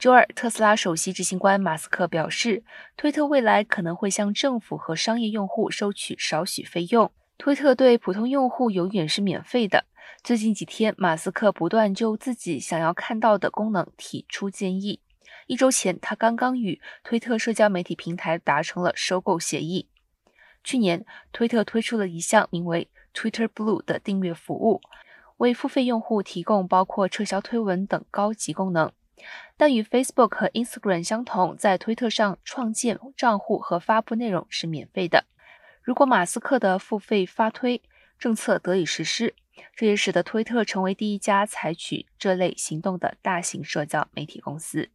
周二，特斯拉首席执行官马斯克表示，推特未来可能会向政府和商业用户收取少许费用。推特对普通用户永远是免费的。最近几天，马斯克不断就自己想要看到的功能提出建议。一周前，他刚刚与推特社交媒体平台达成了收购协议。去年，推特推出了一项名为 Twitter Blue 的订阅服务，为付费用户提供包括撤销推文等高级功能。但与 Facebook 和 Instagram 相同，在推特上创建账户和发布内容是免费的。如果马斯克的付费发推政策得以实施，这也使得推特成为第一家采取这类行动的大型社交媒体公司。